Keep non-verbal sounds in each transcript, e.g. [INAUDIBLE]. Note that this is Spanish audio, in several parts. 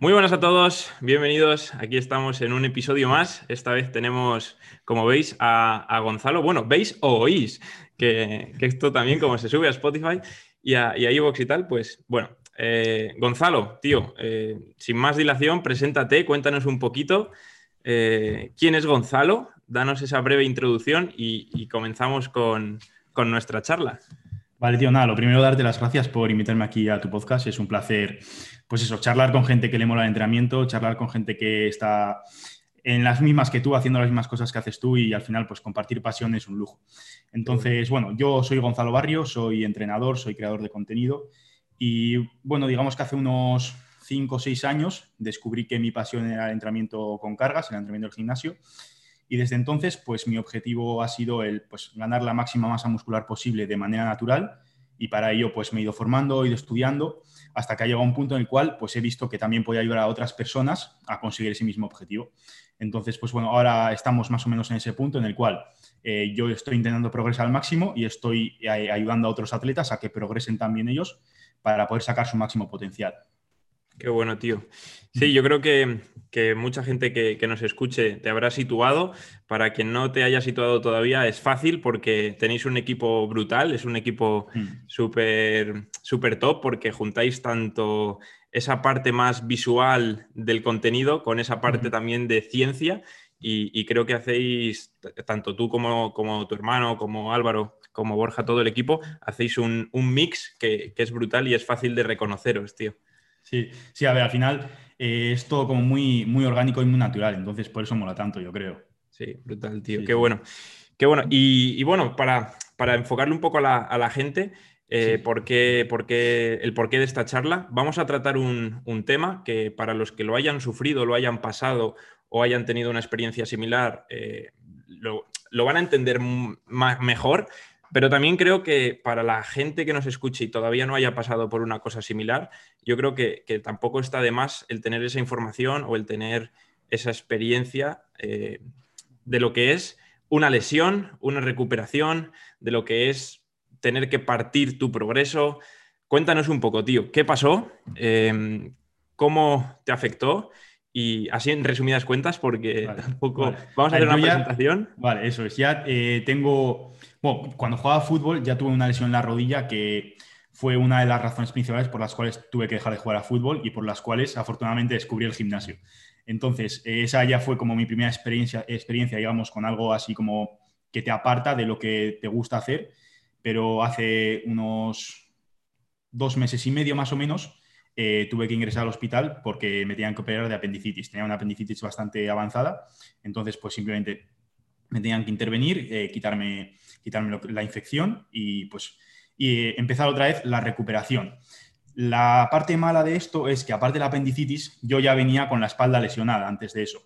Muy buenas a todos, bienvenidos. Aquí estamos en un episodio más. Esta vez tenemos, como veis, a, Gonzalo. Bueno, veis o oís que, esto también, como se sube a Spotify y a, y y tal, pues bueno. Eh, Gonzalo, tío, eh, sin más dilación, preséntate, cuéntanos un poquito eh, quién es Gonzalo, danos esa breve introducción y, comenzamos con, con nuestra charla. Vale, tío, nada, lo primero darte las gracias por invitarme aquí a tu podcast. Es un placer, pues eso, charlar con gente que le mola el entrenamiento, charlar con gente que está en las mismas que tú, haciendo las mismas cosas que haces tú y al final, pues compartir pasión es un lujo. Entonces, bueno, yo soy Gonzalo Barrio, soy entrenador, soy creador de contenido y, bueno, digamos que hace unos 5 o 6 años descubrí que mi pasión era el entrenamiento con cargas, el entrenamiento del gimnasio y desde entonces, pues mi objetivo ha sido el pues, ganar la máxima masa muscular posible de manera natural y para ello pues me he ido formando, he ido estudiando hasta que ha llegado un punto en el cual pues he visto que también podía ayudar a otras personas a conseguir ese mismo objetivo. Entonces, pues bueno, ahora estamos más o menos en ese punto en el cual eh, yo estoy intentando progresar al máximo y estoy eh, ayudando a otros atletas a que progresen también ellos para poder sacar su máximo potencial. Qué bueno, tío. Sí, yo creo que, mucha gente que, nos escuche te habrá situado. Para quien no te haya situado todavía, es fácil porque tenéis un equipo brutal, es un equipo mm. súper super top porque juntáis tanto esa parte más visual del contenido con esa parte también de ciencia. Y, creo que hacéis, tanto tú como, como, tu hermano, como Álvaro, como Borja, todo el equipo, hacéis un, mix que, que es brutal y es fácil de reconoceros, tío. Sí, sí, a ver, al final eh, es todo como muy, muy orgánico y muy natural, entonces por eso mola tanto, yo creo. Sí, brutal, tío. qué bueno. Qué bueno. Y, bueno, para, para, enfocarle un poco a la, gente, eh, por qué, el porqué de esta charla, vamos a tratar un, tema que para los que lo hayan sufrido, lo hayan pasado o hayan tenido una experiencia similar, eh, lo, lo, van a entender mejor, pero también creo que para la gente que nos escuche y todavía no haya pasado por una cosa similar, yo creo que, tampoco está de más el tener esa información o el tener esa experiencia eh, de lo que es una lesión, una recuperación, de lo que es tener que partir tu progreso. Cuéntanos un poco, tío, ¿qué pasó? Em, ¿Cómo te afectó? Y así en resumidas cuentas, porque [LAUGHS] tampoco... Vamos a hacer una presentación. Vale, eso es. Ya eh, tengo bueno, cuando jugaba fútbol ya tuve una lesión en la rodilla que fue una de las razones principales por las cuales tuve que dejar de jugar a fútbol y por las cuales afortunadamente descubrí el gimnasio. Entonces, esa ya fue como mi primera experiencia, experiencia, digamos, con algo así como que te aparta de lo que te gusta hacer, pero hace unos dos meses y medio más o menos eh, tuve que ingresar al hospital porque me tenían que operar de apendicitis. Tenía una apendicitis bastante avanzada, entonces pues simplemente me tenían que intervenir, eh, quitarme, quitarme la infección y pues y empezar otra vez la recuperación. La parte mala de esto es que aparte de la apendicitis, yo ya venía con la espalda lesionada antes de eso.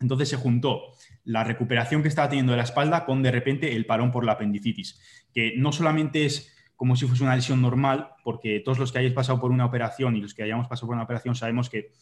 Entonces se juntó la recuperación que estaba teniendo de la espalda con de repente el parón por la apendicitis, que no solamente es como si fuese una lesión normal, porque todos los que hayáis pasado por una operación y los que hayamos pasado por una operación sabemos que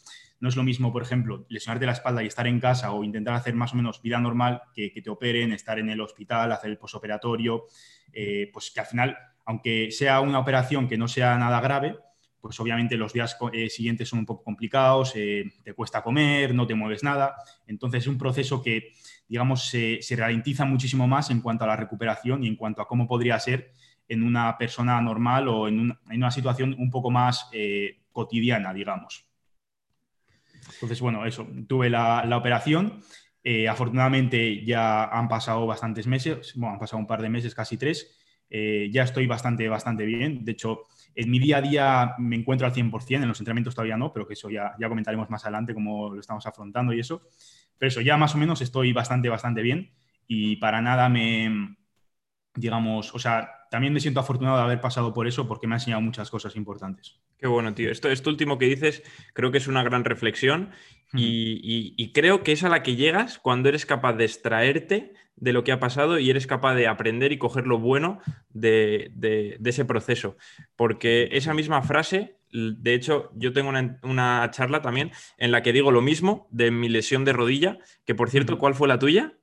no es lo mismo, por ejemplo, lesionarte la espalda y estar en casa o intentar hacer más o menos vida normal que que te operen, estar en el hospital, hacer el posoperatorio, eh, pues que al final, aunque sea una operación que no sea nada grave, pues obviamente los días eh, siguientes son un poco complicados, eh, te cuesta comer, no te mueves nada. Entonces es un proceso que, digamos, se, se, ralentiza muchísimo más en cuanto a la recuperación y en cuanto a cómo podría ser en una persona normal o en, una situación un poco más cotidiana, digamos. Entonces, bueno, eso, tuve la, operación. Eh, afortunadamente ya han pasado bastantes meses, bueno, han pasado un par de meses, casi tres. Eh, ya estoy bastante, bastante bien. De hecho, en mi día a día me encuentro al 100%, en los entrenamientos todavía no, pero que eso ya, ya comentaremos más adelante cómo lo estamos afrontando y eso. Pero eso, ya más o menos estoy bastante, bastante bien y para nada me, digamos, o sea, también me siento afortunado de haber pasado por eso porque me ha enseñado muchas cosas importantes. Qué bueno, tío. Esto, esto último que dices creo que es una gran reflexión y, creo que es a la que llegas cuando eres capaz de extraerte de lo que ha pasado y eres capaz de aprender y coger lo bueno de, ese proceso. Porque esa misma frase, de hecho, yo tengo una, una, charla también en la que digo lo mismo de mi lesión de rodilla, que por cierto, ¿cuál fue la tuya?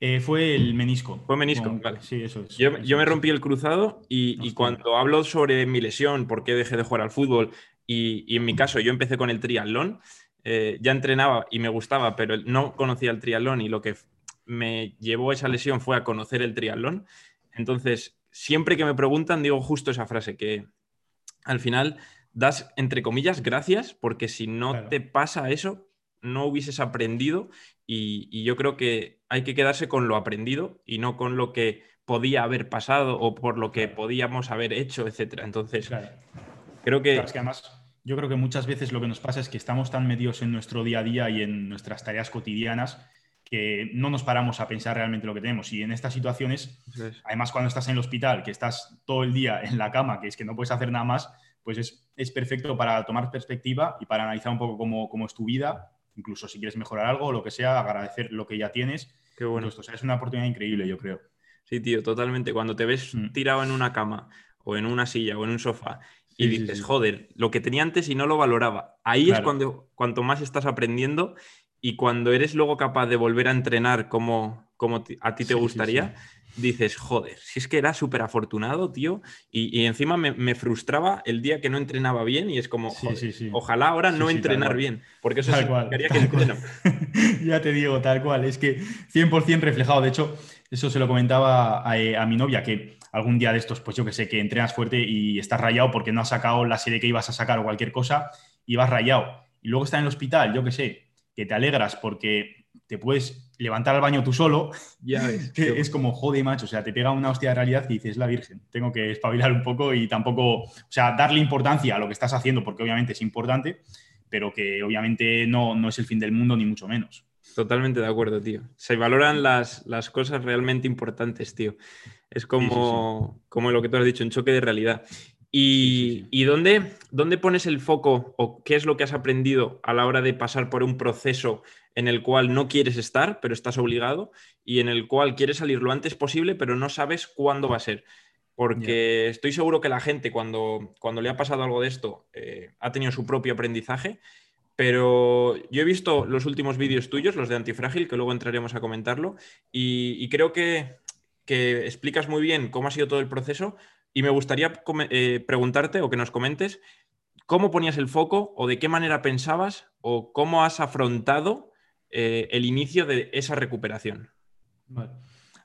Eh, fue el menisco. Fue menisco, vale. Sí, eso es. Yo, me rompí el cruzado y, cuando hablo sobre mi lesión, por qué dejé de jugar al fútbol Y, en mi caso, yo empecé con el triatlón, eh, ya entrenaba y me gustaba, pero no conocía el triatlón y lo que me llevó a esa lesión fue a conocer el triatlón. Entonces, siempre que me preguntan, digo justo esa frase, que al final das, entre comillas, gracias, porque si no te pasa eso, no hubieses aprendido y, yo creo que hay que quedarse con lo aprendido y no con lo que podía haber pasado o por lo que podíamos haber hecho, etc. Entonces, creo que... que además, yo creo que muchas veces lo que nos pasa es que estamos tan metidos en nuestro día a día y en nuestras tareas cotidianas que no nos paramos a pensar realmente lo que tenemos. Y en estas situaciones, además cuando estás en el hospital, que estás todo el día en la cama, que es que no puedes hacer nada más, pues es, perfecto para tomar perspectiva y para analizar un poco cómo, cómo, es tu vida, incluso si quieres mejorar algo o lo que sea, agradecer lo que ya tienes. Qué bueno. Esto, es una oportunidad increíble, yo creo. Sí, tío, totalmente. Cuando te ves mm. tirado en una cama o en una silla o en un sofá y dices, joder, lo que tenía antes y no lo valoraba. Ahí es cuando cuanto más estás aprendiendo y cuando eres luego capaz de volver a entrenar como, como a ti te gustaría, dices, joder, si es que era súper afortunado, tío, y, encima me, frustraba el día que no entrenaba bien y es como, ojalá ahora no entrenar bien, porque eso significaría que entreno. [LAUGHS] ya te digo, tal cual, es que 100% reflejado, de hecho, eso se lo comentaba a, mi novia, que algún día de estos, pues yo que sé, que entrenas fuerte y estás rayado porque no has sacado la serie que ibas a sacar o cualquier cosa y vas rayado. Y luego está en el hospital, yo que sé, que te alegras porque te puedes levantar al baño tú solo, [LAUGHS] ya ves, que es como, jode, macho, o sea, te pega una hostia de realidad y dices, la Virgen, tengo que espabilar un poco y tampoco, o sea, darle importancia a lo que estás haciendo, porque obviamente es importante, pero que obviamente no, no es el fin del mundo, ni mucho menos. Totalmente de acuerdo, tío. Se valoran las, las cosas realmente importantes, tío. Es como, como lo que tú has dicho, un choque de realidad. ¿Y, ¿y dónde, dónde, pones el foco o qué es lo que has aprendido a la hora de pasar por un proceso en el cual no quieres estar, pero estás obligado, y en el cual quieres salir lo antes posible, pero no sabes cuándo va a ser. Porque estoy seguro que la gente cuando, cuando le ha pasado algo de esto eh, ha tenido su propio aprendizaje, pero yo he visto los últimos vídeos tuyos, los de Antifrágil, que luego entraremos a comentarlo, y, creo que, que, explicas muy bien cómo ha sido todo el proceso, y me gustaría eh, preguntarte o que nos comentes cómo ponías el foco o de qué manera pensabas o cómo has afrontado eh, el inicio de esa recuperación?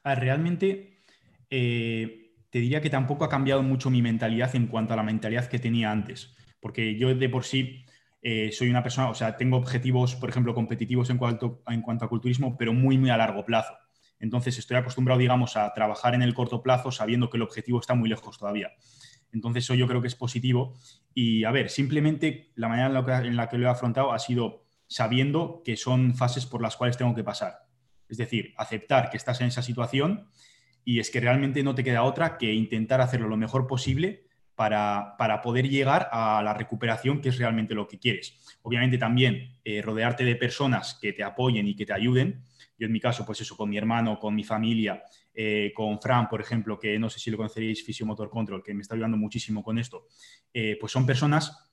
realmente eh, te diría que tampoco ha cambiado mucho mi mentalidad en cuanto a la mentalidad que tenía antes, porque yo de por sí soy una persona, o sea, tengo objetivos, por ejemplo, competitivos en cuanto, en cuanto a culturismo, pero muy, muy a largo plazo. Entonces estoy acostumbrado, digamos, a trabajar en el corto plazo sabiendo que el objetivo está muy lejos todavía. Entonces eso yo creo que es positivo. Y a ver, simplemente la manera en la que lo he afrontado ha sido sabiendo que son fases por las cuales tengo que pasar. Es decir, aceptar que estás en esa situación y es que realmente no te queda otra que intentar hacerlo lo mejor posible para, poder llegar a la recuperación, que es realmente lo que quieres. Obviamente también eh, rodearte de personas que te apoyen y que te ayuden. Yo en mi caso, pues eso, con mi hermano, con mi familia, eh, con Fran, por ejemplo, que no sé si lo conoceréis, Motor Control, que me está ayudando muchísimo con esto, eh, pues son personas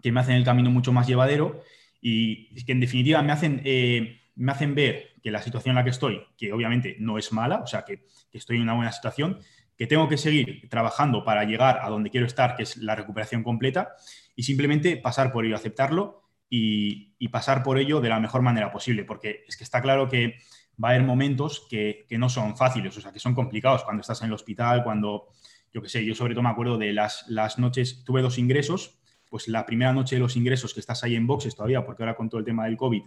que me hacen el camino mucho más llevadero y que en definitiva me hacen, eh, me hacen ver que la situación en la que estoy, que obviamente no es mala, o sea, que, estoy en una buena situación, que tengo que seguir trabajando para llegar a donde quiero estar, que es la recuperación completa, y simplemente pasar por ello, aceptarlo y, pasar por ello de la mejor manera posible, porque es que está claro que va a haber momentos que, no son fáciles, o sea, que son complicados cuando estás en el hospital, cuando, yo qué sé, yo sobre todo me acuerdo de las, las noches, tuve dos ingresos, pues la primera noche de los ingresos que estás ahí en boxes todavía, porque ahora con todo el tema del COVID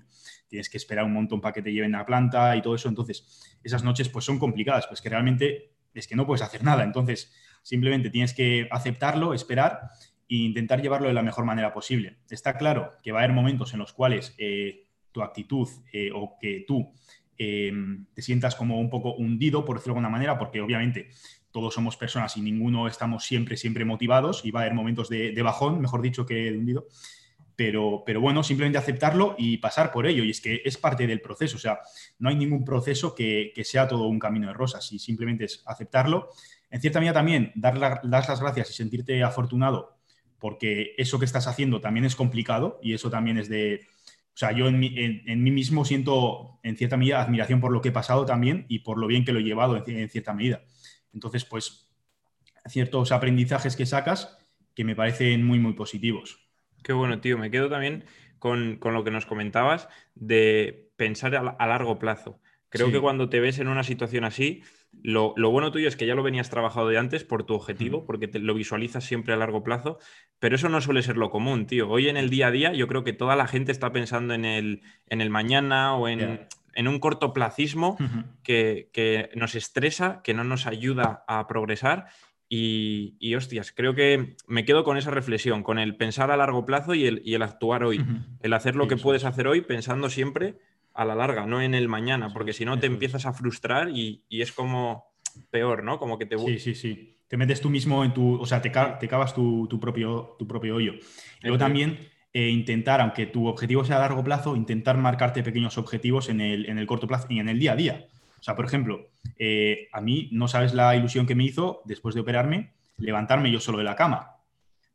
tienes que esperar un montón para que te lleven a la planta y todo eso, entonces esas noches pues son complicadas, pues que realmente es que no puedes hacer nada, entonces simplemente tienes que aceptarlo, esperar e intentar llevarlo de la mejor manera posible. Está claro que va a haber momentos en los cuales eh, tu actitud eh, o que tú eh, te sientas como un poco hundido, por decirlo de alguna manera, porque obviamente todos somos personas y ninguno estamos siempre, siempre motivados y va a haber momentos de, bajón, mejor dicho, que de hundido. Pero, pero, bueno, simplemente aceptarlo y pasar por ello. Y es que es parte del proceso. O sea, no hay ningún proceso que, sea todo un camino de rosas. Y simplemente es aceptarlo. En cierta medida también dar, dar, las gracias y sentirte afortunado porque eso que estás haciendo también es complicado y eso también es de... O sea, yo en mí, en, mí mismo siento en cierta medida admiración por lo que he pasado también y por lo bien que lo he llevado en cierta medida. Entonces, pues ciertos aprendizajes que sacas que me parecen muy, muy positivos. Qué bueno, tío. Me quedo también con, lo que nos comentabas de pensar a, largo plazo. Creo que cuando te ves en una situación así, lo, bueno tuyo es que ya lo venías trabajado de antes por tu objetivo, porque te lo visualizas siempre a largo plazo, pero eso no suele ser lo común, tío. Hoy en el día a día yo creo que toda la gente está pensando en el, en el mañana o en, en un cortoplacismo que, que nos estresa, que no nos ayuda a progresar y, hostias, creo que me quedo con esa reflexión, con el pensar a largo plazo y el, y el actuar hoy. El hacer lo que puedes hacer hoy pensando siempre a la larga, no en el mañana, porque si no te empiezas a frustrar y, es como peor, ¿no? Como que te... Sí, sí, sí. Te metes tú mismo en tu... O sea, te, te cavas tu, propio, tu propio hoyo. Luego también eh, intentar, aunque tu objetivo sea a largo plazo, intentar marcarte pequeños objetivos en el, en el corto plazo y en el día a día. O sea, por ejemplo, eh, a mí no sabes la ilusión que me hizo después de operarme levantarme yo solo de la cama.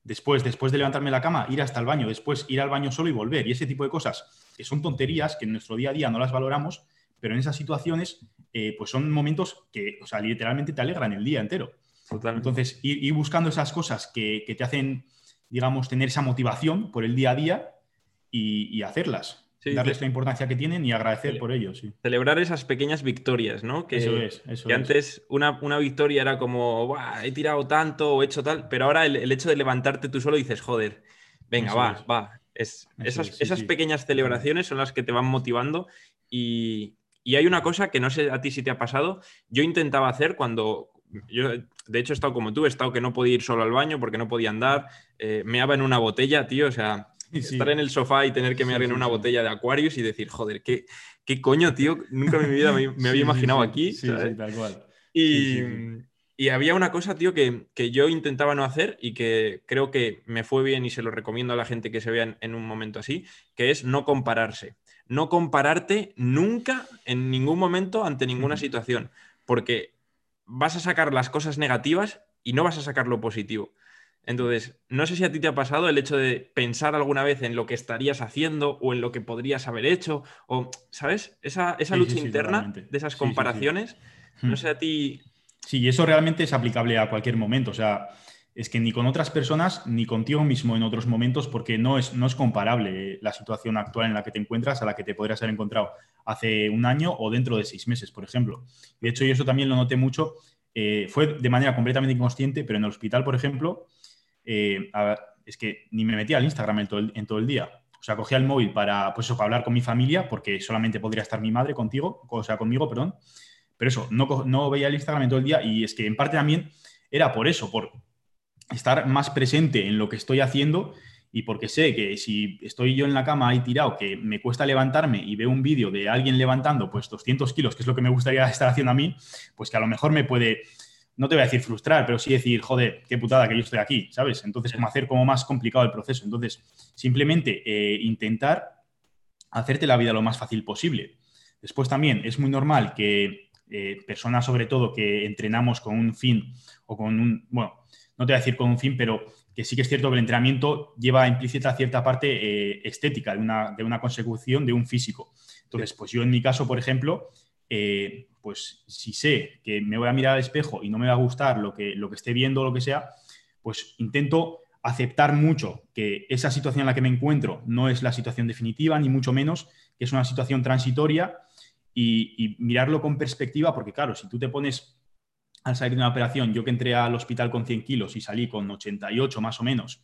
Después, después de levantarme de la cama, ir hasta el baño, después ir al baño solo y volver. Y ese tipo de cosas que son tonterías que en nuestro día a día no las valoramos, pero en esas situaciones, eh, pues son momentos que, o sea, literalmente te alegran el día entero. Entonces, ir, buscando esas cosas que, te hacen, digamos, tener esa motivación por el día a día y hacerlas darles la importancia que tienen y agradecer por ello. Sí. Celebrar esas pequeñas victorias, ¿no? Que, eso es. Eso que antes una, una, victoria era como, he tirado tanto o he hecho tal, pero ahora el, hecho de levantarte tú solo dices, joder, venga, va, va. Es, esas, esas pequeñas celebraciones son las que te van motivando y, y hay una cosa que no sé a ti si te ha pasado, yo intentaba hacer cuando yo, de hecho, he estado como tú, he estado que no podía ir solo al baño porque no podía andar, eh, me meaba en una botella, tío, o sea, Estar en el sofá y tener que mear en una botella de Aquarius y decir, joder, ¿qué, qué coño, tío? Nunca en mi vida me, [LAUGHS] había imaginado aquí. Sí, sí, tal cual. Y, y, había una cosa, tío, que, que, yo intentaba no hacer y que creo que me fue bien y se lo recomiendo a la gente que se vea en, un momento así, que es no compararse. No compararte nunca, en ningún momento, ante ninguna situación, porque vas a sacar las cosas negativas y no vas a sacar lo positivo. Entonces, no sé si a ti te ha pasado el hecho de pensar alguna vez en lo que estarías haciendo o en lo que podrías haber hecho, o, ¿sabes? Esa, lucha interna de esas comparaciones, no hmm. sé a ti... Sí, eso realmente es aplicable a cualquier momento, o sea, es que ni con otras personas ni contigo mismo en otros momentos, porque no es, no es comparable la situación actual en la que te encuentras a la que te podrías haber encontrado hace un año o dentro de seis meses, por ejemplo. De hecho, yo eso también lo noté mucho, eh, fue de manera completamente inconsciente, pero en el hospital, por ejemplo, eh, es que ni me metía al Instagram en todo el, día. O sea, cogía el móvil para, pues hablar con mi familia, porque solamente podría estar mi madre contigo, o sea, conmigo, perdón. Pero eso, no, no veía el Instagram en todo el día y es que en parte también era por eso, por estar más presente en lo que estoy haciendo y porque sé que si estoy yo en la cama ahí tirado, que me cuesta levantarme y veo un vídeo de alguien levantando pues 200 kilos, que es lo que me gustaría [LAUGHS] estar haciendo a mí, pues que a lo mejor me puede no te voy a decir frustrar, pero sí decir, joder, qué putada que yo estoy aquí, ¿sabes? Entonces, como hacer como más complicado el proceso. Entonces, simplemente eh, intentar hacerte la vida lo más fácil posible. Después también es muy normal que eh, personas, sobre todo, que entrenamos con un fin o con un, bueno, no te voy a decir con un fin, pero que sí que es cierto que el entrenamiento lleva implícita cierta parte eh, estética de una, de una consecución de un físico. Entonces, pues yo en mi caso, por ejemplo, eh, pues si sé que me voy a mirar al espejo y no me va a gustar lo que, lo que esté viendo o lo que sea, pues intento aceptar mucho que esa situación en la que me encuentro no es la situación definitiva, ni mucho menos, que es una situación transitoria y, mirarlo con perspectiva, porque claro, si tú te pones al salir de una operación, yo que entré al hospital con 100 kilos y salí con 88 más o menos,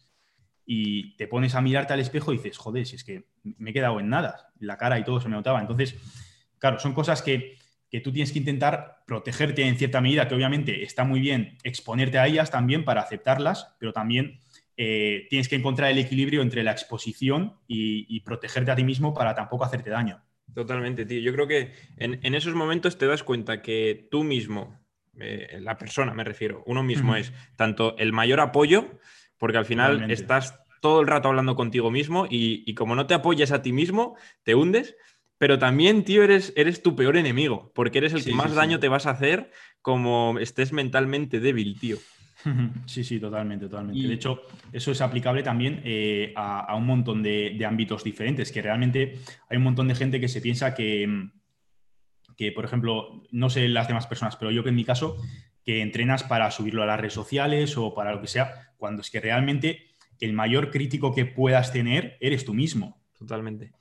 y te pones a mirarte al espejo y dices, joder, si es que me he quedado en nada, la cara y todo se me notaba. Entonces, claro, son cosas que que tú tienes que intentar protegerte en cierta medida, que obviamente está muy bien exponerte a ellas también para aceptarlas, pero también eh, tienes que encontrar el equilibrio entre la exposición y, protegerte a ti mismo para tampoco hacerte daño. Totalmente, tío. Yo creo que en, esos momentos te das cuenta que tú mismo, eh, la persona me refiero, uno mismo es tanto el mayor apoyo, porque al final estás todo el rato hablando contigo mismo y, y como no te apoyas a ti mismo, te hundes pero también, tío, eres, eres tu peor enemigo, porque eres el que más daño te vas a hacer como estés mentalmente débil, tío. [LAUGHS] Sí, sí, totalmente, totalmente. De hecho, eso es aplicable también eh, a, un montón de, ámbitos diferentes, que realmente hay un montón de gente que se piensa que, que, por ejemplo, no sé las demás personas, pero yo que en mi caso, que entrenas para subirlo a las redes sociales o para lo que sea, cuando es que realmente el mayor crítico que puedas tener eres tú mismo. Totalmente.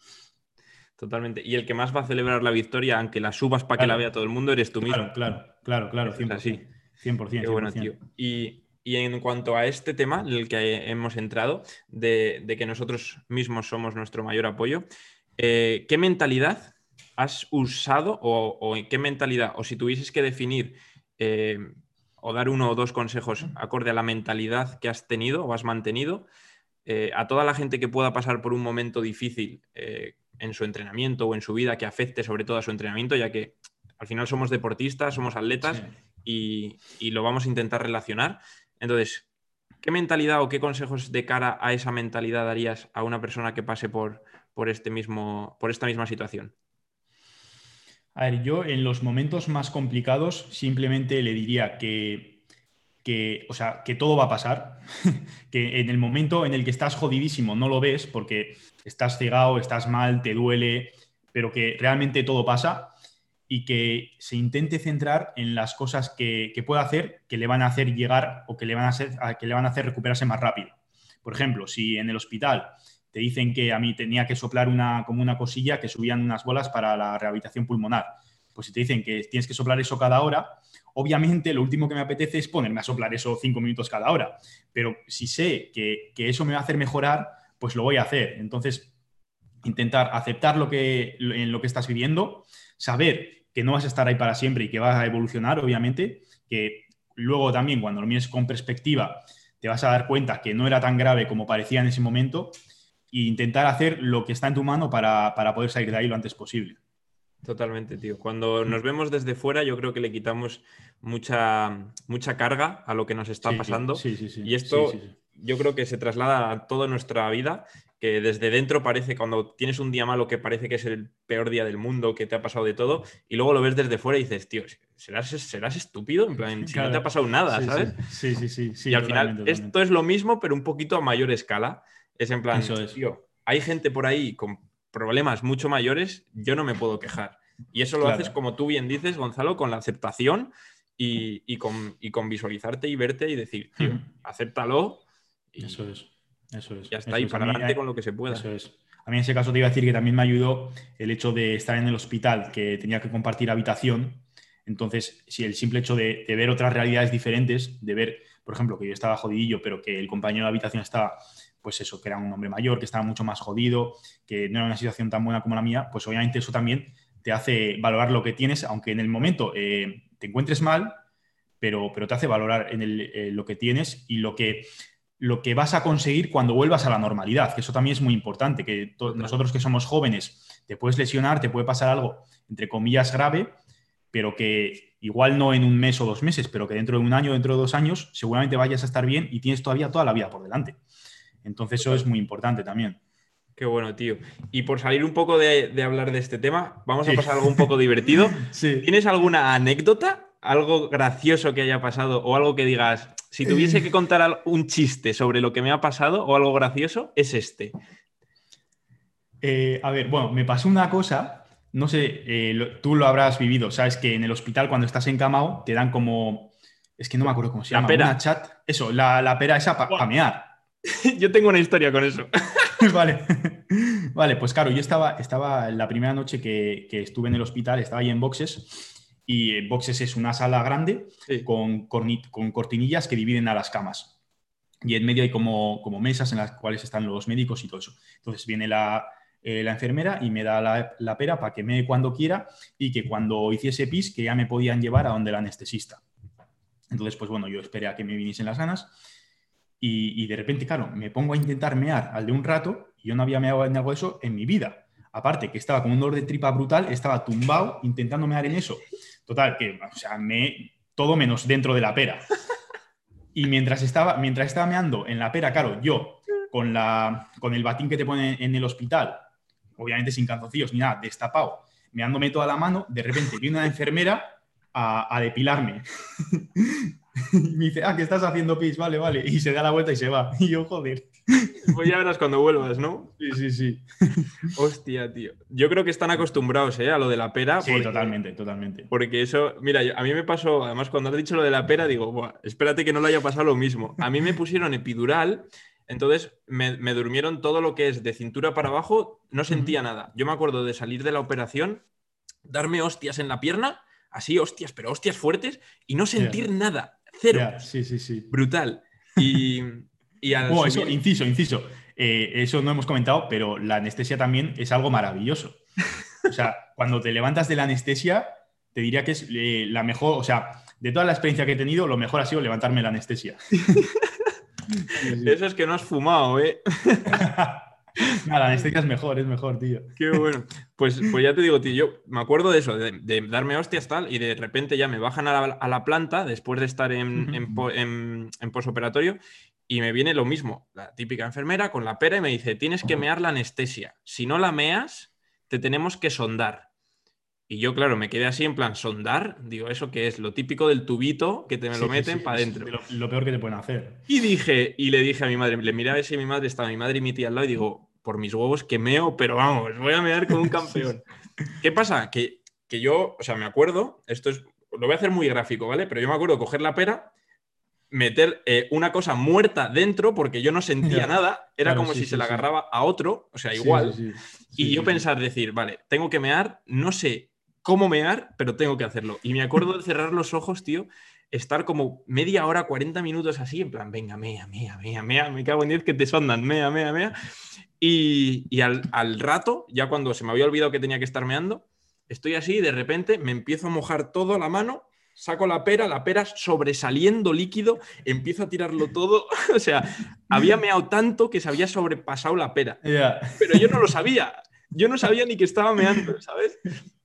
Totalmente. Y el que más va a celebrar la victoria, aunque la subas para que la vea todo el mundo, eres tú mismo. Claro, claro, claro, 100%. así. 100%. Qué bueno, tío. Y, en cuanto a este tema en el que hemos entrado, de, que nosotros mismos somos nuestro mayor apoyo, eh, ¿qué mentalidad has usado o, en qué mentalidad, o si tuvieses que definir eh, o dar uno o dos consejos acorde a la mentalidad que has tenido o has mantenido, eh, a toda la gente que pueda pasar por un momento difícil en su entrenamiento o en su vida que afecte sobre todo a su entrenamiento, ya que al final somos deportistas, somos atletas y, lo vamos a intentar relacionar. Entonces, ¿qué mentalidad o qué consejos de cara a esa mentalidad darías a una persona que pase por, por, este mismo, por esta misma situación? A ver, yo en los momentos más complicados simplemente le diría que, que, o sea, que todo va a pasar, [LAUGHS] que en el momento en el que estás jodidísimo no lo ves porque estás cegado, estás mal, te duele, pero que realmente todo pasa y que se intente centrar en las cosas que, que pueda hacer que le van a hacer llegar o que le van a hacer, que le van a hacer recuperarse más rápido. Por ejemplo, si en el hospital te dicen que a mí tenía que soplar una, como una cosilla que subían unas bolas para la rehabilitación pulmonar, pues si te dicen que tienes que soplar eso cada hora, obviamente lo último que me apetece es ponerme a soplar eso cinco minutos cada hora. Pero si sé que, que eso me va a hacer mejorar, pues lo voy a hacer. Entonces, intentar aceptar lo que, en lo que estás viviendo, saber que no vas a estar ahí para siempre y que vas a evolucionar, obviamente, que luego también cuando lo mires con perspectiva te vas a dar cuenta que no era tan grave como parecía en ese momento e intentar hacer lo que está en tu mano para, poder salir de ahí lo antes posible. Totalmente, tío. Cuando nos vemos desde fuera, yo creo que le quitamos mucha, mucha carga a lo que nos está pasando. y esto yo creo que se traslada a toda nuestra vida, que desde dentro parece, cuando tienes un día malo que parece que es el peor día del mundo, que te ha pasado de todo, y luego lo ves desde fuera y dices, tío, ¿serás, serás estúpido? En plan, si no te ha pasado nada, ¿sabes? Sí, sí, sí. y al final, esto es lo mismo, pero un poquito a mayor escala. Es en plan, tío, hay gente por ahí con problemas mucho mayores, yo no me puedo quejar. Y eso lo haces, como tú bien dices, Gonzalo, con la aceptación y, con, con, visualizarte y verte y decir, tío, acéptalo eso es. Eso es. Ya está para adelante con lo que se pueda. Eso es. A mí en ese caso te iba a decir que también me ayudó el hecho de estar en el hospital, que tenía que compartir habitación. Entonces, si el simple hecho de, ver otras realidades diferentes, de ver, por ejemplo, que yo estaba jodidillo, pero que el compañero de habitación estaba, pues eso, que era un hombre mayor, que estaba mucho más jodido, que no era una situación tan buena como la mía, pues obviamente eso también te hace valorar lo que tienes, aunque en el momento eh, te encuentres mal, pero, pero te hace valorar en eh, lo que tienes y lo que lo que vas a conseguir cuando vuelvas a la normalidad, que eso también es muy importante, que nosotros que somos jóvenes, te puedes lesionar, te puede pasar algo, entre comillas, grave, pero que igual no en un mes o dos meses, pero que dentro de un año, dentro de dos años, seguramente vayas a estar bien y tienes todavía toda la vida por delante. Entonces eso es muy importante también. Qué bueno, tío. Y por salir un poco de, hablar de este tema, vamos a pasar algo un poco divertido. [LAUGHS] ¿Tienes alguna anécdota, algo gracioso que haya pasado o algo que digas, si tuviese que contar un chiste sobre lo que me ha pasado o algo gracioso, es este. Eh, a ver, bueno, me pasó una cosa, no sé, eh, tú lo habrás vivido, sabes que en el hospital cuando estás encamado te dan como, es que no me acuerdo cómo se llama, pera. una chat, eso, la, pera esa para mear. [LAUGHS] yo tengo una historia con eso. [LAUGHS] [LAUGHS] vale. vale, pues claro, yo estaba, estaba la primera noche que, que estuve en el hospital, estaba ahí en boxes y boxes es una sala grande con, con, cortinillas que dividen a las camas. Y en medio hay como, como, mesas en las cuales están los médicos y todo eso. Entonces viene la, eh, la enfermera y me da la, la pera para que me cuando quiera y que cuando hiciese pis que ya me podían llevar a donde el anestesista. Entonces, pues bueno, yo esperé a que me viniesen las ganas y, y de repente, claro, me pongo a intentar mear al de un rato y yo no había meado en algo de eso en mi vida. Aparte que estaba con un dolor de tripa brutal, estaba tumbado intentando mear en eso. Total, que, o sea, me, todo menos dentro de la pera. Y mientras estaba, mientras estaba meando en la pera, claro, yo con, la, con el batín que te ponen en el hospital, obviamente sin calzoncillos ni nada, destapado, meándome toda la mano, de repente viene una enfermera a, a depilarme. [LAUGHS] y [LAUGHS] me dice, ah, que estás haciendo pis, vale, vale. Y se da la vuelta y se va. [LAUGHS] Y yo, joder. Pues ya verás cuando vuelvas, ¿no? [LAUGHS] Sí, sí, sí. Hostia, tío. Yo creo que están acostumbrados ¿eh? a lo de la pera. Sí, totalmente, totalmente. Porque eso, mira, a mí me pasó, además cuando has dicho lo de la pera, digo, espérate que no le haya pasado lo mismo. A mí me pusieron epidural Entonces me, durmieron todo lo que es de cintura para abajo, no sentía nada. Yo me acuerdo de salir de la operación, darme hostias en la pierna, así hostias, pero hostias fuertes, y no sentir nada. Cero. Sí, sí, sí. Brutal. Y, y oh, [LAUGHS] eso, inciso, inciso. Eh, eso no hemos comentado, pero la anestesia también es algo maravilloso. O sea, [LAUGHS] cuando te levantas de la anestesia, te diría que es eh, la mejor, o sea, de toda la experiencia que he tenido, lo mejor ha sido levantarme la anestesia. [LAUGHS] Eso es que no has fumado, ¿eh? [LAUGHS] Nada, la anestesia es mejor, es mejor, tío. Qué bueno. Pues, pues ya te digo, tío, yo me acuerdo de eso, de, darme hostias tal, y de repente ya me bajan a la, planta después de estar en, [LAUGHS] en, en posoperatorio y me viene lo mismo, la típica enfermera con la pera y me dice, tienes que mear la anestesia. Si no la meas, te tenemos que sondar. Y yo, claro, me quedé así en plan, sondar, digo, ¿eso que es? Lo típico del tubito que te me lo meten para adentro. Lo, peor que te pueden hacer. Y dije, y le dije a mi madre, le miré a ver si mi madre estaba, mi madre y mi tía al lado, y digo, por mis huevos que meo, pero vamos, voy a mear con un [LAUGHS] campeón. ¿Qué pasa? Que, que, yo, o sea, me acuerdo, esto es, lo voy a hacer muy gráfico, ¿vale? Pero yo me acuerdo coger la pera, meter eh, una cosa muerta dentro porque yo no sentía nada, era como si se la agarraba a otro, o sea, igual. y yo pensar, decir, vale, tengo que mear, no sé cómo mear, pero tengo que hacerlo. Y me acuerdo de cerrar los ojos, tío, estar como media hora, 40 minutos así, en plan, venga, mea, mea, mea, mea, me cago en 10 que te sondan, mea, mea, mea. Y, y al, al, rato, ya cuando se me había olvidado que tenía que estar meando, estoy así y de repente me empiezo a mojar todo la mano saco la pera, la pera sobresaliendo líquido, empiezo a tirarlo todo. [LAUGHS] o sea, había meado tanto que se había sobrepasado la pera. Pero yo no lo sabía. Yo no sabía ni que estaba meando, ¿sabes?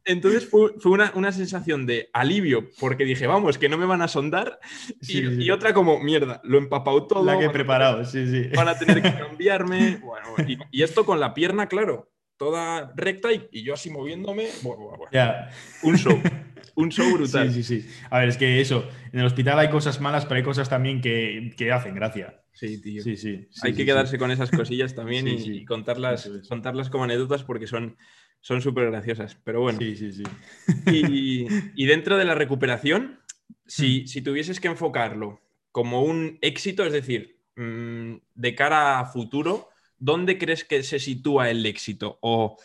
Entonces fue, una, sensación de alivio, porque dije, vamos, que no me van a sondar. y, otra como, mierda, lo he empapado todo. La que he preparado, sí, sí. Van a tener que [LAUGHS] cambiarme. Bueno, y, esto con la pierna, claro, toda recta y, yo así moviéndome. Bueno, Un show. [LAUGHS] Un show brutal. Sí, sí, sí. A ver, es que eso, en el hospital hay cosas malas, pero hay cosas también que, hacen gracia. Sí, tío. Sí, sí. hay que quedarse con esas cosillas también y, contarlas, contarlas como anécdotas porque son son súper graciosas. Pero bueno. Sí, sí, sí. Y, [LAUGHS] dentro de la recuperación, si, si, tuvieses que enfocarlo como un éxito, es decir, mm, de cara a futuro, ¿dónde crees que se sitúa el éxito? O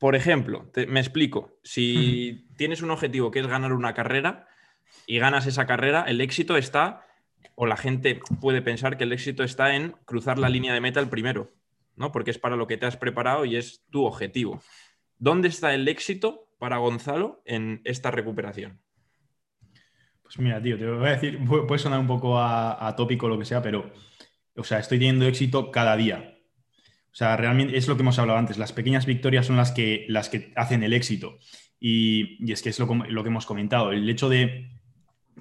por ejemplo, me explico, si tienes un objetivo que es ganar una carrera y ganas esa carrera, el éxito está, o la gente puede pensar que el éxito está en cruzar la línea de meta el primero, ¿no? Porque es para lo que te has preparado y es tu objetivo. ¿Dónde está el éxito para Gonzalo en esta recuperación? Pues mira, tío, te voy a decir, puede sonar un poco a, a tópico lo que sea, pero, o sea, estoy teniendo éxito cada día. O sea, realmente es lo que hemos hablado antes. Las pequeñas victorias son las que, las que hacen el éxito. Y, es que es lo, que hemos comentado. El hecho de,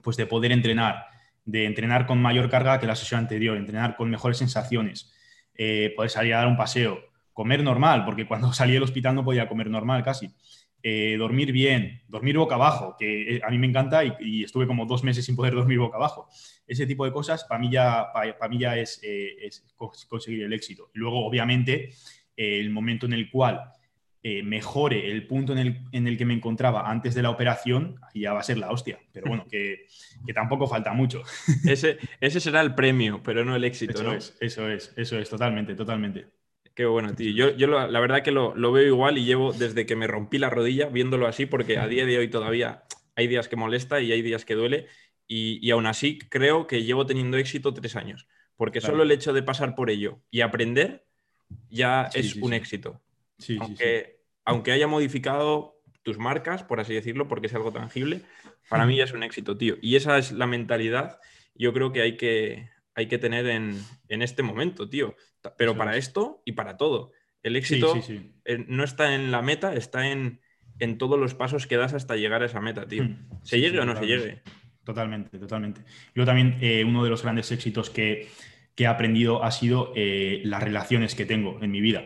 pues de poder entrenar, de entrenar con mayor carga que la sesión anterior, entrenar con mejores sensaciones, eh, poder salir a dar un paseo, comer normal, porque cuando [LAUGHS] salí del hospital no podía comer normal casi. Eh, dormir bien, dormir boca abajo, que eh, a mí me encanta y, estuve como dos meses sin poder [LAUGHS] dormir boca abajo. Ese tipo de cosas para mí ya, para, mí ya es, eh, conseguir el éxito. Luego, obviamente, el momento en el cual mejore el punto en el, en el, que me encontraba antes de la operación, ya va a ser la hostia. Pero bueno, que, que tampoco falta mucho. [LAUGHS] Ese, ese será el premio, pero no el éxito, eso ¿no? Es, eso es, eso es, totalmente, totalmente. Qué bueno, tío. Yo, yo la verdad que lo, veo igual y llevo desde que me rompí la rodilla viéndolo así, porque a día de hoy todavía hay días que molesta y hay días que duele. Y, aún así creo que llevo teniendo éxito tres años, porque solo el hecho de pasar por ello y aprender ya es un éxito. Aunque, aunque haya modificado tus marcas, por así decirlo, porque es algo tangible, para mí ya es un éxito, tío. Y esa es la mentalidad, yo creo que hay que, hay que tener en, en este momento, tío. Pero para esto y para todo. El éxito no está en la meta, está en, en, todos los pasos que das hasta llegar a esa meta, tío. Hmm. ¿Se llegue o no se llegue? Totalmente, totalmente. Yo también, eh, uno de los grandes éxitos que, he aprendido ha sido eh, las relaciones que tengo en mi vida.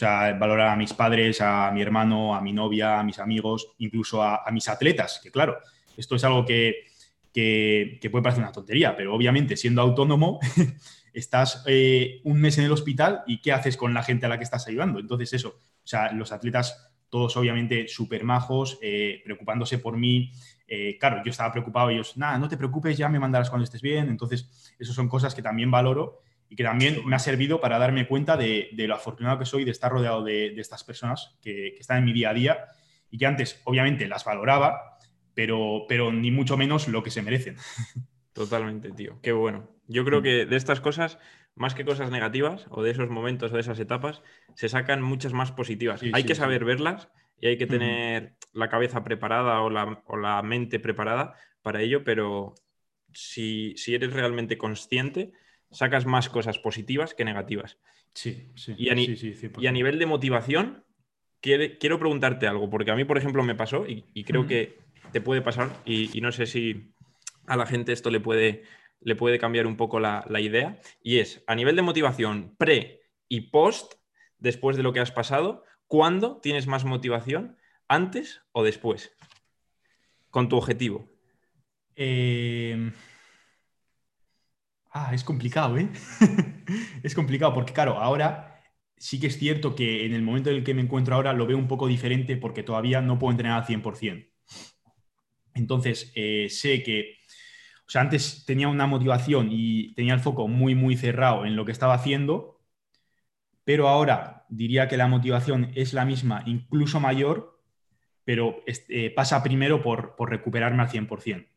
Sea, valorar a mis padres, a mi hermano, a mi novia, a mis amigos, incluso a, mis atletas, que claro, esto es algo que, que, que puede parecer una tontería, pero obviamente siendo autónomo [LAUGHS] estás eh, un mes en el hospital y qué haces con la gente a la que estás ayudando. Entonces, eso, o sea, los atletas, todos obviamente súper majos, eh, preocupándose por mí. Eh, claro, yo estaba preocupado, ellos, nada, no te preocupes, ya me mandarás cuando estés bien. Entonces, eso son cosas que también valoro y que también me ha servido para darme cuenta de, lo afortunado que soy de estar rodeado de, estas personas que, están en mi día a día y que antes obviamente las valoraba, pero, pero ni mucho menos lo que se merecen. [LAUGHS] Totalmente, tío. Qué bueno. Yo creo mm. que de estas cosas, más que cosas negativas o de esos momentos o de esas etapas, se sacan muchas más positivas. hay que saber verlas y hay que tener la cabeza preparada o la, o la, mente preparada para ello, pero si, si eres realmente consciente, sacas más cosas positivas que negativas. Sí, sí. Y a, y a nivel de motivación, quiero preguntarte algo, porque a mí, por ejemplo, me pasó y, creo que te puede pasar y, no sé si a la gente esto le puede, le puede cambiar un poco la, la idea. Y es, a nivel de motivación pre y post, después de lo que has pasado, ¿cuándo tienes más motivación? ¿Antes o después? Con tu objetivo. Eh... Ah, es complicado, ¿eh? [LAUGHS] es complicado porque, claro, ahora sí que es cierto que en el momento en el que me encuentro ahora lo veo un poco diferente porque todavía no puedo entrenar al 100%. Entonces, eh, sé que, o sea, antes tenía una motivación y tenía el foco muy, muy cerrado en lo que estaba haciendo, pero ahora diría que la motivación es la misma, incluso mayor, pero eh, pasa primero por, por recuperarme al 100%.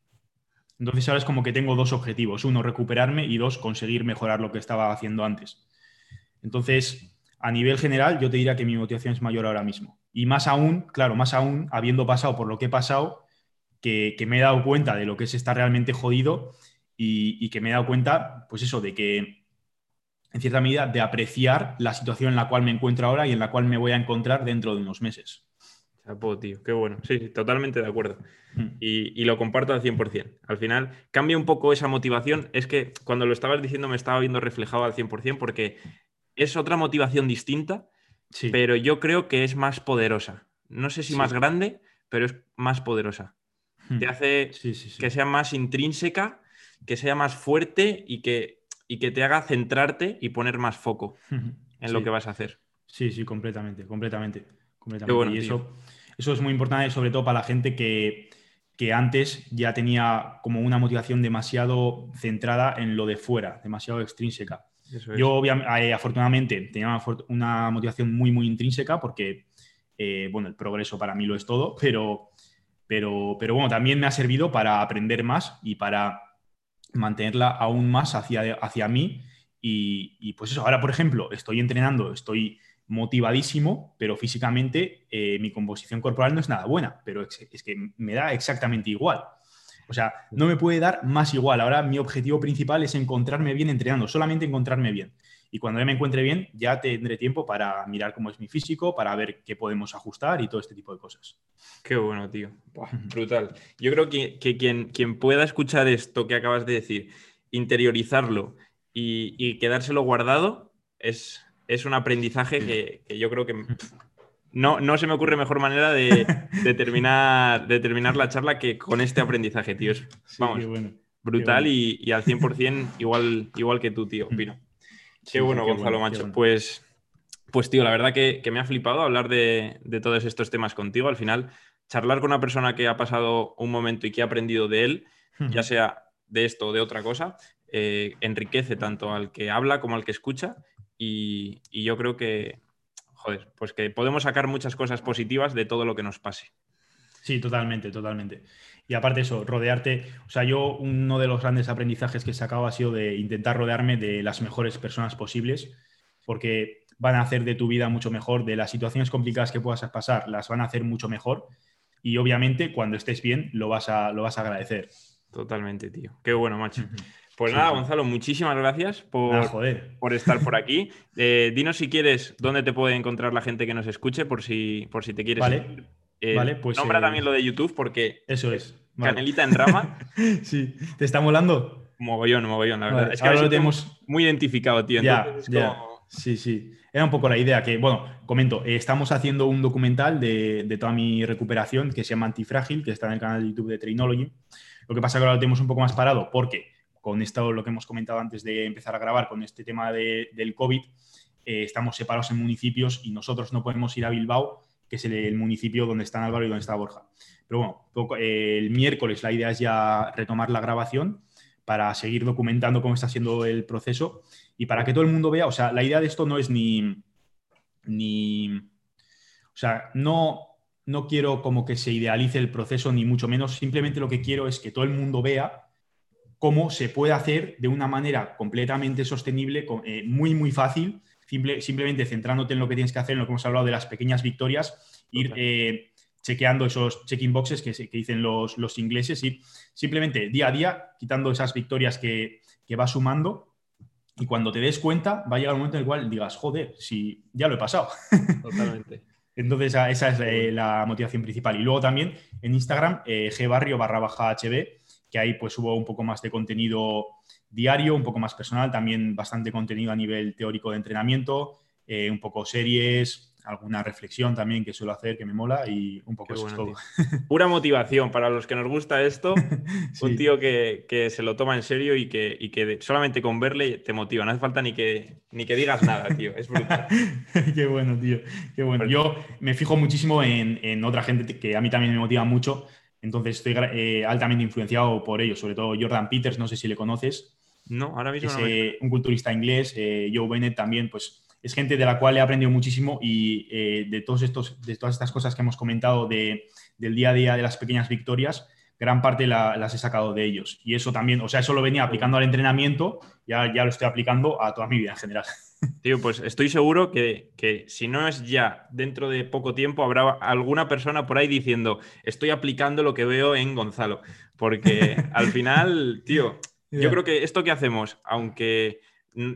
Entonces ahora es como que tengo dos objetivos. Uno, recuperarme y dos, conseguir mejorar lo que estaba haciendo antes. Entonces, a nivel general, yo te diría que mi motivación es mayor ahora mismo. Y más aún, claro, más aún, habiendo pasado por lo que he pasado, que, me he dado cuenta de lo que es estar realmente jodido y, que me he dado cuenta, pues eso, de que, en cierta medida, de apreciar la situación en la cual me encuentro ahora y en la cual me voy a encontrar dentro de unos meses. Chapo, tío, qué bueno. Sí, sí, totalmente de acuerdo. Mm. Y, lo comparto al 100%. Al final, cambia un poco esa motivación. Es que cuando lo estabas diciendo me estaba viendo reflejado al 100% porque es otra motivación distinta, pero yo creo que es más poderosa. No sé si más grande, pero es más poderosa. Mm. Te hace que sea más intrínseca, que sea más fuerte y que, y que te haga centrarte y poner más foco [LAUGHS] en lo que vas a hacer. Sí, sí, completamente, completamente. Completamente. y eso eso es muy importante, sobre todo para la gente que, antes ya tenía como una motivación demasiado centrada en lo de fuera, demasiado extrínseca. Yo, eh, afortunadamente, tenía una, motivación muy, muy intrínseca porque, eh, bueno, el progreso para mí lo es todo, pero, pero, pero bueno, también me ha servido para aprender más y para mantenerla aún más hacia, hacia mí. Y, y pues eso, ahora, por ejemplo, estoy entrenando, estoy motivadísimo, pero físicamente eh, mi composición corporal no es nada buena, pero es, que me da exactamente igual. O sea, no me puede dar más igual. Ahora mi objetivo principal es encontrarme bien entrenando, solamente encontrarme bien. Y cuando ya me encuentre bien, ya tendré tiempo para mirar cómo es mi físico, para ver qué podemos ajustar y todo este tipo de cosas. Qué bueno, tío. brutal. Yo creo que, quien, quien, pueda escuchar esto que acabas de decir, interiorizarlo y quedárselo guardado, es, es un aprendizaje que, yo creo que no, no, se me ocurre mejor manera de, [LAUGHS] terminar, de terminar la charla que con este aprendizaje, tío. vamos, brutal Y, al 100% igual, igual que tú, tío, opino. qué bueno, Gonzalo Macho. Pues, pues, tío, la verdad que, me ha flipado hablar de, todos estos temas contigo. Al final, charlar con una persona que ha pasado un momento y que ha aprendido de él, ya sea de esto o de otra cosa, eh, enriquece tanto al que habla como al que escucha y, yo creo que, joder, pues que podemos sacar muchas cosas positivas de todo lo que nos pase. Sí, totalmente, totalmente. Y aparte eso, rodearte, o sea, yo uno de los grandes aprendizajes que he sacado ha sido de intentar rodearme de las mejores personas posibles, porque van a hacer de tu vida mucho mejor, de las situaciones complicadas que puedas pasar, las van a hacer mucho mejor. Y obviamente cuando estés bien lo vas a, lo vas a agradecer. Totalmente, tío. Qué bueno, macho. Pues nada, Gonzalo, muchísimas gracias por, por estar por aquí. [LAUGHS] Eh, dinos si quieres dónde te puede encontrar la gente que nos escuche, por si, por si te quieres. Vale. Eh, vale, pues. Nombra eh, también lo de YouTube porque. Eso es. Canelita en rama. [LAUGHS] sí. ¿Te está molando? Mogollón, mogollón, la verdad. es que ahora lo tenemos muy identificado, tío. Ya, Sí, sí. Era un poco la idea que, bueno, comento, estamos haciendo un documental de, de, toda mi recuperación que se llama Antifrágil, que está en el canal de YouTube de Trainology. Lo que pasa es que ahora lo tenemos un poco más parado porque con esto, lo que hemos comentado antes de empezar a grabar, con este tema del COVID, eh, estamos separados en municipios y nosotros no podemos ir a Bilbao, que es el, municipio donde está Álvaro y donde está Borja. Pero bueno, eh, el miércoles la idea es ya retomar la grabación para seguir documentando cómo está siendo el proceso y para que todo el mundo vea, o sea, la idea de esto no es ni, ni o sea, no, no quiero como que se idealice el proceso, ni mucho menos, simplemente lo que quiero es que todo el mundo vea cómo se puede hacer de una manera completamente sostenible, eh, muy, muy fácil, simplemente centrándote en lo que tienes que hacer, en lo que hemos hablado de las pequeñas victorias, ir eh, chequeando esos check-in boxes que, dicen los, los, ingleses, y simplemente día a día quitando esas victorias que, que vas sumando y cuando te des cuenta va a llegar un momento en el cual digas, joder, si ya lo he pasado. [LAUGHS] Totalmente. Entonces, esa es eh, la motivación principal. Y luego también en Instagram, eh, gbarrio barra baja hb, que ahí pues hubo un poco más de contenido diario, un poco más personal, también bastante contenido a nivel teórico de entrenamiento, eh, un poco series, alguna reflexión también que suelo hacer que me mola y un poco eso es todo. Pura motivación para los que nos gusta esto, [LAUGHS] un tío que, se lo toma en serio y que, que, solamente con verle te motiva, no hace falta ni que, ni que digas nada, tío, es brutal. [LAUGHS] Qué bueno, tío, qué bueno. Yo me fijo muchísimo en, otra gente que a mí también me motiva mucho, entonces estoy eh, altamente influenciado por ellos, sobre todo Jordan Peters, no sé si le conoces. No, ahora mismo es, un culturista inglés, eh, Joe Bennett también, pues es gente de la cual he aprendido muchísimo y eh, de, todos estos, de todas estas cosas que hemos comentado de, del día a día de las pequeñas victorias, gran parte las he sacado de ellos. Y eso también, o sea, eso lo venía aplicando al entrenamiento, ya, ya lo estoy aplicando a toda mi vida en general. [LAUGHS] Tío, pues estoy seguro que, que, si no es ya dentro de poco tiempo, habrá alguna persona por ahí diciendo, estoy aplicando lo que veo en Gonzalo. Porque [LAUGHS] al final, tío, yo creo que esto que hacemos, aunque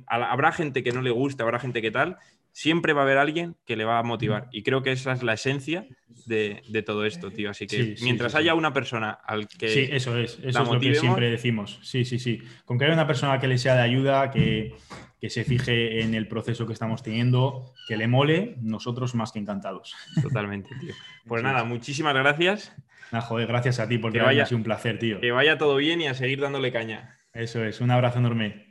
habrá gente que no le gusta, habrá gente que tal, siempre va a haber alguien que le va a motivar. Y creo que esa es la esencia de, todo esto, tío. Así que mientras haya una persona al que. Sí, eso es. Eso es lo que siempre decimos. Sí, sí, sí. Con que haya una persona que le sea de ayuda, que, se fije en el proceso que estamos teniendo, que le mole, nosotros más que encantados. Totalmente, tío. [LAUGHS] Pues nada, muchísimas gracias. joder, gracias a ti porque que vaya, ha sido un placer, tío. Que vaya todo bien y a seguir dándole caña. Eso es, un abrazo enorme.